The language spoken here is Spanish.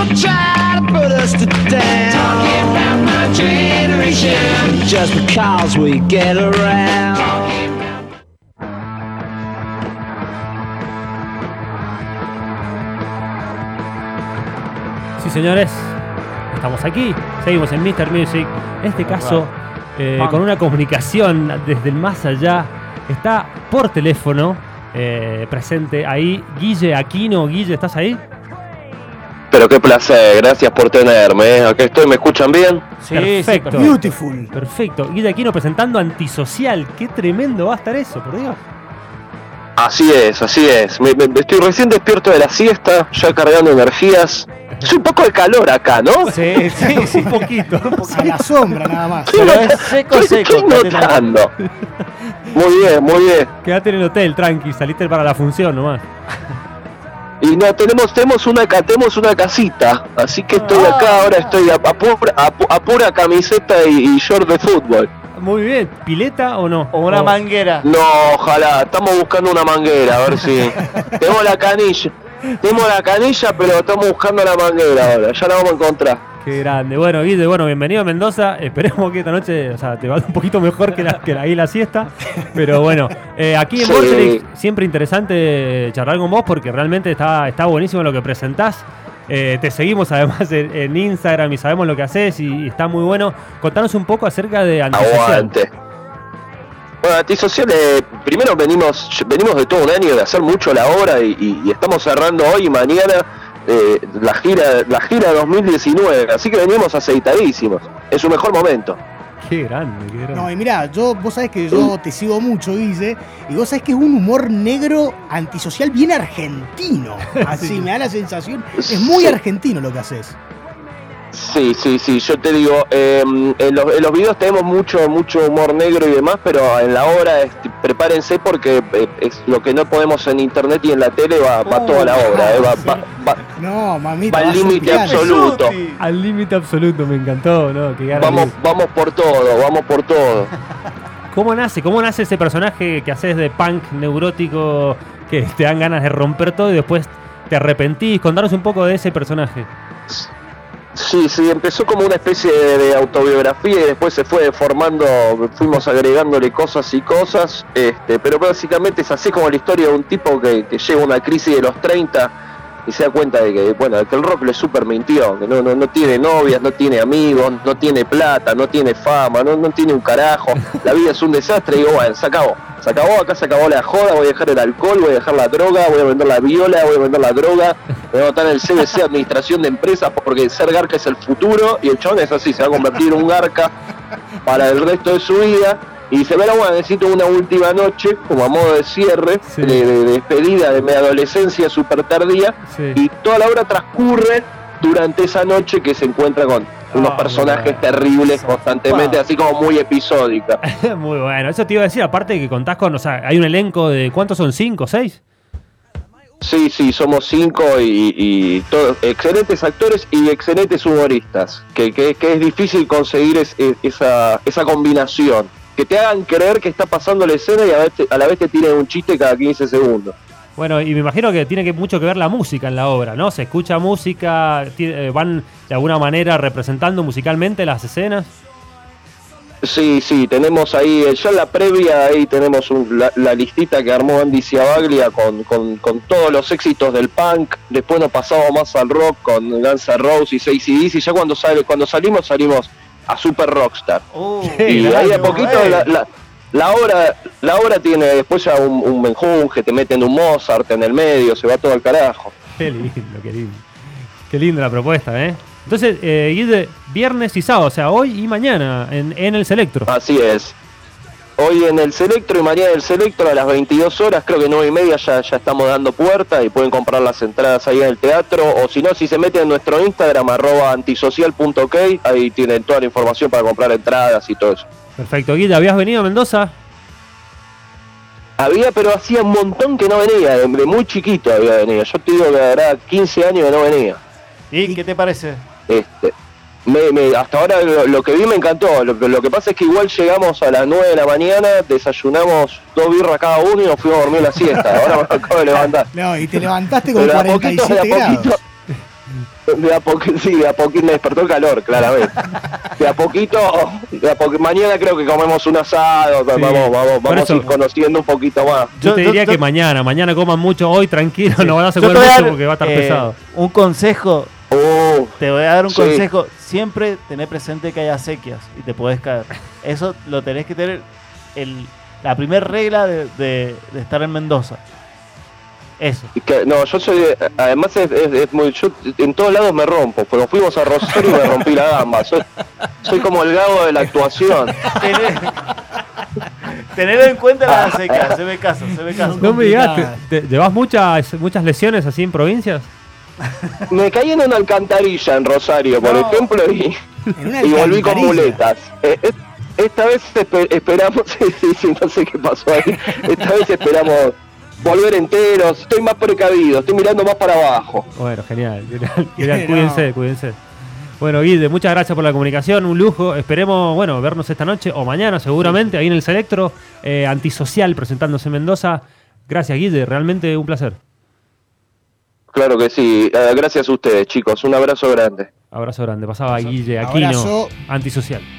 Don't try to put us to down. Talking about my generation. Just because we get around. Sí, señores, estamos aquí, seguimos en Mr. Music. En este caso, eh, con una comunicación desde el más allá, está por teléfono eh, presente ahí Guille Aquino. Guille, ¿estás ahí? Pero qué placer, gracias por tenerme. ¿eh? Aquí estoy, ¿me escuchan bien? Sí, perfecto. Beautiful. Perfecto. Guille Aquino presentando Antisocial. Qué tremendo va a estar eso, por Dios. Así es, así es. Me- me- estoy recién despierto de la siesta, ya cargando energías. Es un poco de calor acá, ¿no? Sí, sí, sí, un poquito. un poquito. A la sombra nada más. Pero es seco, seco, estoy notando. Muy bien, muy bien. Quédate en el hotel, tranqui, saliste para la función nomás. Y no, tenemos, tenemos una ca- tenemos una casita, así que estoy acá, ahora estoy a, a pura, a pu- a pura camiseta y, y short de fútbol. Muy bien, ¿pileta o no? O una O- manguera. No, ojalá, estamos buscando una manguera, a ver si. tenemos la canilla, tenemos la canilla, pero estamos buscando la manguera ahora, ya la vamos a encontrar. Qué grande. Bueno, Guille, bueno, bienvenido a Mendoza. Esperemos que esta noche, o sea, te vaya un poquito mejor que, la, que la- ahí la siesta. Pero bueno, eh, aquí en Sí. Siempre interesante charlar con vos porque realmente está, está buenísimo lo que presentás. Eh, te seguimos además en, en Instagram y sabemos lo que haces y, y está muy bueno. Contanos un poco acerca de Antisocial. Aguante. Bueno, Antisocial, eh, primero venimos venimos de todo un año de hacer mucho la obra y, y- y estamos cerrando hoy y mañana eh, la gira la gira 2019, así que venimos aceitadísimos. Es su mejor momento. Qué grande, qué grande. No, y mirá, yo, vos sabés que yo te sigo mucho, Guille, y vos sabés que es un humor negro antisocial bien argentino. Así, me da la sensación. Es muy Sí. argentino lo que haces. Sí, sí, sí, yo te digo, eh, en, los, en los videos tenemos mucho mucho humor negro y demás, pero en la obra este, prepárense porque eh, es lo que no podemos en internet y en la tele va, va toda la obra, eh, va, va- va- No, mamita. va al límite absoluto. Al límite absoluto, me encantó, ¿no? Vamos, vamos por todo, vamos por todo. ¿Cómo nace? ¿Cómo nace ese personaje que haces de punk neurótico que te dan ganas de romper todo y después te arrepentís? Contanos un poco de ese personaje. Sí, sí, empezó como una especie de, autobiografía y después se fue formando, fuimos agregándole cosas y cosas, este, pero básicamente es así como la historia de un tipo que, que llega a una crisis de los 30 y se da cuenta de que, bueno, que el rock le super mintió, que no, no, no tiene novias, no tiene amigos, no tiene plata, no tiene fama, no, no tiene un carajo, la vida es un desastre y digo, bueno, se acabó, se acabó, acá se acabó la joda, voy a dejar el alcohol, voy a dejar la droga, voy a vender la viola, voy a vender la droga, voy a votar en el CBC Administración de Empresas porque ser garca es el futuro y el chabón es así, se va a convertir en un garca para el resto de su vida. Y dice, pero bueno, necesito una última noche, como a modo de cierre, Sí. de, de despedida de mi adolescencia súper tardía, Sí. y toda la obra transcurre durante esa noche que se encuentra con unos Ah, personajes bueno. terribles constantemente, así como muy episódica. Muy bueno. Eso te iba a decir, aparte de que contás con, o sea, hay un elenco de, ¿cuántos son? ¿Cinco? ¿Seis? Sí, sí, somos cinco y, y todos excelentes actores y excelentes humoristas, que, que- que es difícil conseguir es- es- esa, esa combinación, que te hagan creer que está pasando la escena y a, vez te- a la vez te tiren un chiste cada 15 segundos. Bueno, y me imagino que tiene que mucho que ver la música en la obra, ¿no? Se escucha música, eh, van de alguna manera representando musicalmente las escenas. Sí, sí, tenemos ahí, eh, ya en la previa ahí tenemos un- la, la listita que armó Andy Ciabaglia con, con, con todos los éxitos del punk, después nos pasamos más al rock con Guns N' Roses y ACDC, y ya cuando, sale, cuando salimos salimos a Super Rockstar. Uh, y ahí a poquito la, la, la obra la obra tiene después ya un, un menjunje, te meten un Mozart en el medio, se va todo al carajo. Qué lindo, qué lindo. Qué linda la propuesta, ¿eh? Entonces, eh, viernes y sábado, o sea, hoy y mañana en, en el Selectro. Así es. Hoy en el Selectro y mañana en el Selectro a las 22 horas, creo que 9 y media ya, ya estamos dando puerta y pueden comprar las entradas ahí en el teatro. O si no, si se meten en nuestro Instagram, arroba antisocial.ok, ahí tienen toda la información para comprar entradas y todo eso. Perfecto, Guille, ¿habías venido a Mendoza? Había, pero hacía un montón que no venía, de, de muy chiquito había venido. Yo te digo que era 15 años que no venía. ¿Y qué te parece? Este, me- me- hasta ahora lo, lo que vi me encantó. Lo, que- lo que pasa es que igual llegamos a las 9 de la mañana, desayunamos dos birras cada uno y nos fuimos a dormir la siesta. Ahora me acabo de levantar. No, y te levantaste con Pero de a poquito, de 47 a poquito. De a poquito, sí, de a poquito me despertó el calor, claramente. De a poquito, de a poqu- mañana creo que comemos un asado, vamos, vamos, vamos eso- a ir conociendo un poquito más. Yo, Yo- te diría yo- que mañana, mañana coman mucho, hoy tranquilo, no van a comer mucho porque va a estar eh, pesado. Un consejo, Uh, te voy a dar un Sí. consejo. Siempre tener presente que hay acequias y te puedes caer. Eso lo tenés que tener el, la primera regla de, de- de estar en Mendoza. Eso. que- no, yo soy, además es, es- es muy, yo en todos lados me rompo. Cuando fuimos a Rosario me rompí la gamba. Soy, soy como el gago de la actuación. Tener, en cuenta las acequias. Se ve caso, se ve caso. No me digas, complicada. ¿te, te- llevas muchas, muchas lesiones así en provincias? Me caí en una alcantarilla en Rosario, por No. ejemplo, y, y volví con muletas. Eh, eh, esta vez espe- esperamos, sí, sí, sí, no sé qué pasó ahí. Esta vez esperamos volver enteros. Estoy más precavido, estoy mirando más para abajo. Bueno, genial, genial, genial. Cuídense, cuídense. Bueno, Guide, muchas gracias por la comunicación, un lujo. Esperemos, bueno, vernos esta noche o mañana seguramente ahí en el Selectro, eh, antisocial presentándose en Mendoza. Gracias, Guide, realmente un placer. Claro que sí. Eh, gracias a ustedes, chicos. Un abrazo grande. Abrazo grande. Pasaba Guille Aquino, Abrazo. antisocial.